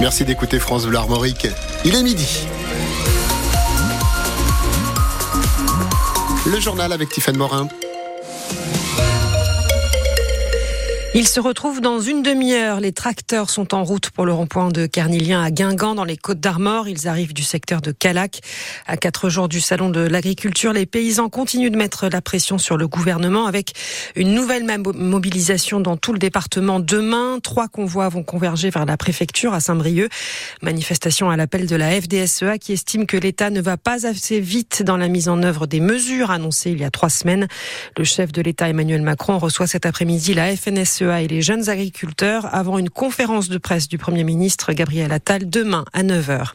Merci d'écouter France Bleu Armorique. Il est midi. Le journal avec Tiffaine Morin. Il se retrouve dans une demi-heure. Les tracteurs sont en route pour le rond-point de Carnilien à Guingamp dans les Côtes d'Armor. Ils arrivent du secteur de Calac. À quatre jours du salon de l'agriculture, les paysans continuent de mettre la pression sur le gouvernement avec une nouvelle mobilisation dans tout le département. Demain, trois convois vont converger vers la préfecture à Saint-Brieuc. Manifestation à l'appel de la FDSEA qui estime que l'État ne va pas assez vite dans la mise en œuvre des mesures annoncées il y a trois semaines. Le chef de l'État Emmanuel Macron reçoit cet après-midi la FNSEA et les jeunes agriculteurs avant une conférence de presse du Premier ministre Gabriel Attal demain à 9h.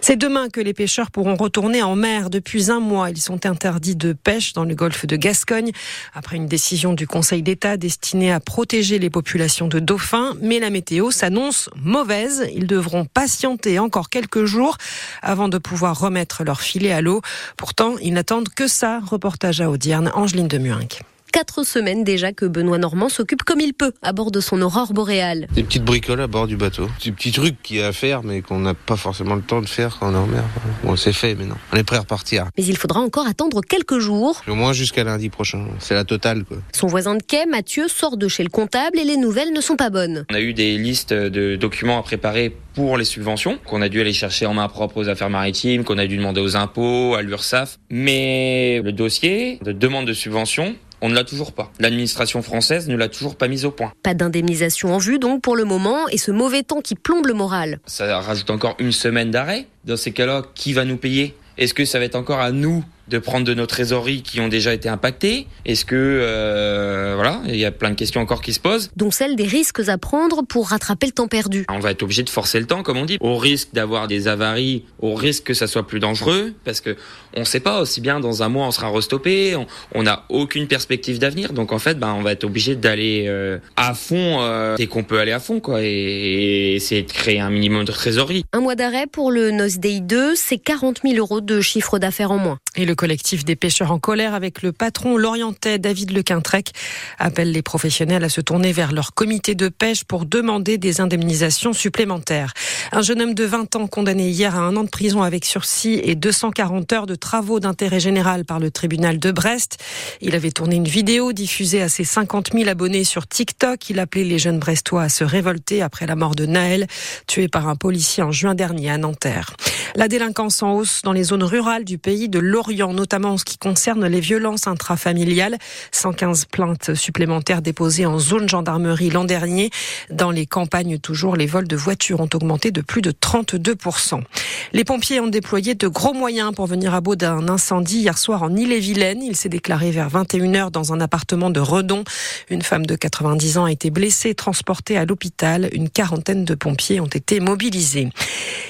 C'est demain que les pêcheurs pourront retourner en mer. Depuis un mois, ils sont interdits de pêche dans le golfe de Gascogne après une décision du Conseil d'État destinée à protéger les populations de dauphins. Mais la météo s'annonce mauvaise. Ils devront patienter encore quelques jours avant de pouvoir remettre leur filet à l'eau. Pourtant, ils n'attendent que ça. Reportage à Audierne, Angeline de Muinck quatre semaines déjà que Benoît Normand s'occupe comme il peut à bord de son aurore boréale. Des petites bricoles à bord du bateau. Des petits trucs qu'il y a à faire, mais qu'on n'a pas forcément le temps de faire quand on est en mer. Bon, c'est fait maintenant. On est prêt à repartir. Mais il faudra encore attendre quelques jours. Au moins jusqu'à lundi prochain. C'est la totale, quoi. Son voisin de quai, Mathieu, sort de chez le comptable et les nouvelles ne sont pas bonnes. On a eu des listes de documents à préparer pour les subventions, qu'on a dû aller chercher en main propre aux affaires maritimes, qu'on a dû demander aux impôts, à l'URSSAF. Mais le dossier de demande de subvention, on ne l'a toujours pas. L'administration française ne l'a toujours pas mise au point. Pas d'indemnisation en vue donc pour le moment et ce mauvais temps qui plombe le moral. Ça rajoute encore une semaine d'arrêt. Dans ces cas-là, qui va nous payer? Est-ce que ça va être encore à nous de prendre de nos trésoreries qui ont déjà été impactées Est-ce que euh, voilà, il y a plein de questions encore qui se posent, dont celle des risques à prendre pour rattraper le temps perdu. On va être obligé de forcer le temps, comme on dit, au risque d'avoir des avaries, au risque que ça soit plus dangereux, parce que on ne sait pas aussi bien dans un mois on sera restoppé, on n'a aucune perspective d'avenir, donc en fait, ben on va être obligé d'aller euh, à fond euh, dès qu'on peut aller à fond, quoi, et, essayer de créer un minimum de trésorerie. Un mois d'arrêt pour le NOS Day 2, c'est 40 000 euros de chiffre d'affaires en moins. Et le collectif des pêcheurs en colère avec le patron lorientais David Lequintrec appelle les professionnels à se tourner vers leur comité de pêche pour demander des indemnisations supplémentaires. Un jeune homme de 20 ans condamné hier à un an de prison avec sursis et 240 heures de travaux d'intérêt général par le tribunal de Brest. Il avait tourné une vidéo diffusée à ses 50 000 abonnés sur TikTok. Il appelait les jeunes brestois à se révolter après la mort de Naël, tué par un policier en juin dernier à Nanterre. La délinquance en hausse dans les zones rurales du pays de l'Orient, notamment en ce qui concerne les violences intrafamiliales. 115 plaintes supplémentaires déposées en zone gendarmerie l'an dernier. Dans les campagnes, toujours, les vols de voitures ont augmenté de plus de 32%. Les pompiers ont déployé de gros moyens pour venir à bout d'un incendie hier soir en Ille-et-Vilaine. Il s'est déclaré vers 21h dans un appartement de Redon. Une femme de 90 ans a été blessée, transportée à l'hôpital. Une quarantaine de pompiers ont été mobilisés.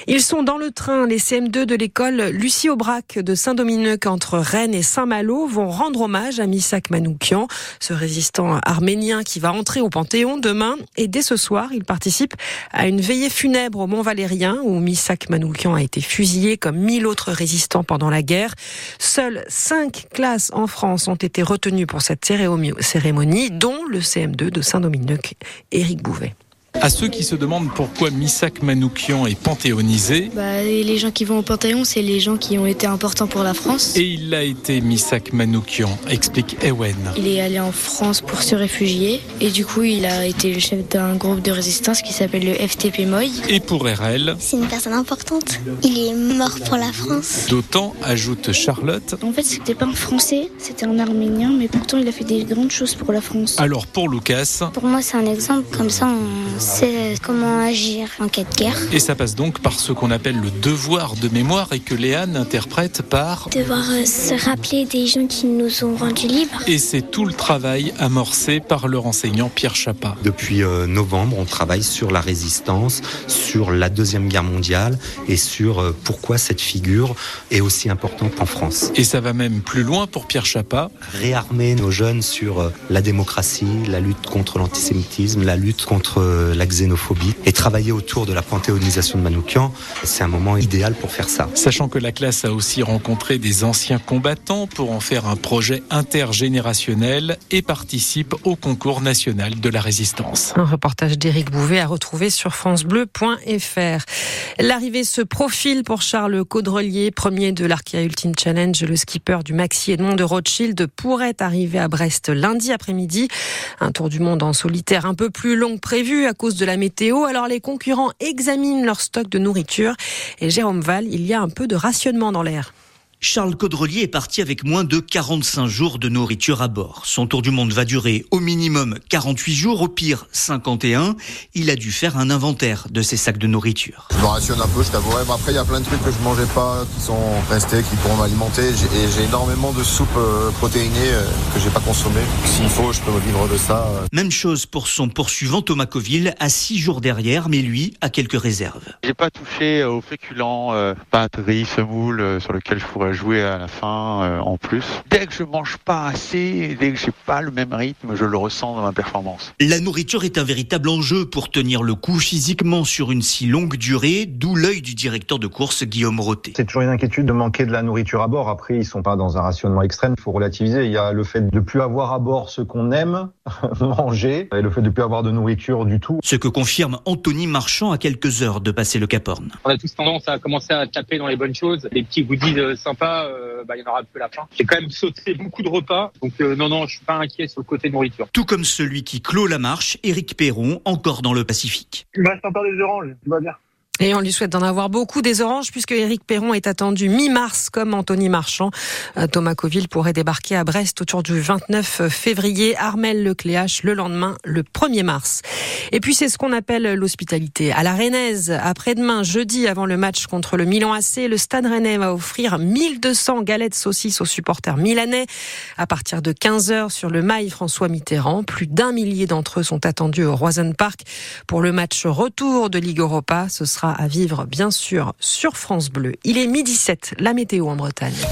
Ils sont dans le train. Les CM2 de l'école Lucie Aubrac de Saint-Dominique entre Rennes et Saint-Malo vont rendre hommage à Misak Manoukian, ce résistant arménien qui va entrer au Panthéon demain. Et dès ce soir, il participe à une veillée funèbre au Mont Valérien où Misak Manoukian a été fusillé comme mille autres résistants pendant la guerre. Seules cinq classes en France ont été retenues pour cette cérémonie, dont le CM2 de Saint-Dominique, Éric Bouvet. À ceux qui se demandent pourquoi Misak Manoukian est panthéonisé. Bah, les gens qui vont au Panthéon, c'est les gens qui ont été importants pour la France. Et il a été Misak Manoukian, explique Ewen. Il est allé en France pour se réfugier et du coup il a été le chef d'un groupe de résistance qui s'appelle le FTP Moy. Et pour RL. C'est une personne importante. Il est mort pour la France. D'autant, ajoute Charlotte. En fait c'était pas un Français, c'était un Arménien, mais pourtant il a fait des grandes choses pour la France. Alors pour Lucas. Pour moi c'est un exemple, comme ça on c'est comment agir en cas de guerre. Et ça passe donc par ce qu'on appelle le devoir de mémoire et que Léane interprète par devoir euh, se rappeler des gens qui nous ont rendus libres. Et c'est tout le travail amorcé par leur enseignant Pierre Chapa. Depuis euh, novembre, on travaille sur la résistance, sur la Deuxième Guerre mondiale et sur euh, pourquoi cette figure est aussi importante en France. Et ça va même plus loin pour Pierre Chapa. Réarmer nos jeunes sur la démocratie, la lutte contre l'antisémitisme, la lutte contre la la xénophobie. Et travailler autour de la panthéonisation de Manoukian, c'est un moment idéal pour faire ça. Sachant que la classe a aussi rencontré des anciens combattants pour en faire un projet intergénérationnel et participe au concours national de la résistance. Un reportage d'Éric Bouvet à retrouver sur francebleu.fr. L'arrivée se profile pour Charles Caudrelier, premier de l'Arkia Ultimate Challenge. Le skipper du Maxi Edmond de Rothschild pourrait arriver à Brest lundi après-midi. Un tour du monde en solitaire un peu plus long que prévu à cause de la météo. Alors les concurrents examinent leur stock de nourriture. Et Jérôme Val, il y a un peu de rationnement dans l'air. Charles Caudrelier est parti avec moins de 45 jours de nourriture à bord. Son tour du monde va durer au minimum 48 jours, au pire 51. Il a dû faire un inventaire de ses sacs de nourriture. Je me rationne un peu, je t'avouerai. Mais après, il y a plein de trucs que je mangeais pas, qui sont restés, qui pourront m'alimenter. Et j'ai énormément de soupes euh, protéinées euh, que j'ai pas consommées. S'il faut, je peux vivre de ça. euh. Même chose pour son poursuivant Thomas Coville, à 6 jours derrière, mais lui a quelques réserves. J'ai pas touché aux féculents, euh, pâtes, riz, semoule, euh, sur lesquels je pourrais jouer à la fin euh, en plus. Dès que je mange pas assez, dès que j'ai pas le même rythme, je le ressens dans ma performance. La nourriture est un véritable enjeu pour tenir le coup physiquement sur une si longue durée, d'où l'œil du directeur de course Guillaume Roté. C'est toujours une inquiétude de manquer de la nourriture à bord. Après, ils sont pas dans un rationnement extrême. Il faut relativiser. Il y a le fait de plus avoir à bord ce qu'on aime manger et le fait de plus avoir de nourriture du tout. Ce que confirme Anthony Marchand à quelques heures de passer le Cap Horn. On a tous tendance à commencer à taper dans les bonnes choses. Les petits goodies euh, sympas, euh, bah, il y en aura plus à la fin. J'ai quand même sauté beaucoup de repas. Donc euh, non, non, je suis pas inquiet sur le côté nourriture. Tout comme celui qui clôt la marche, Éric Perron, encore dans le Pacifique. Il me reste encore des oranges, tout va bien. Et on lui souhaite d'en avoir beaucoup des oranges puisque Éric Perron est attendu mi-mars comme Anthony Marchand. Euh, Thomas Coville pourrait débarquer à Brest autour du 29 février. Armel Lecléache le lendemain, le 1er mars. Et puis c'est ce qu'on appelle l'hospitalité. À la Rennaise, après-demain, jeudi, avant le match contre le Milan AC, le Stade Rennais va offrir 1200 galettes saucisses aux supporters milanais à partir de 15h sur le mail François Mitterrand. Plus d'un millier d'entre eux sont attendus au Roison Park pour le match retour de Ligue Europa. Ce sera à vivre, bien sûr, sur France Bleu. Il est midi 7, la météo en Bretagne.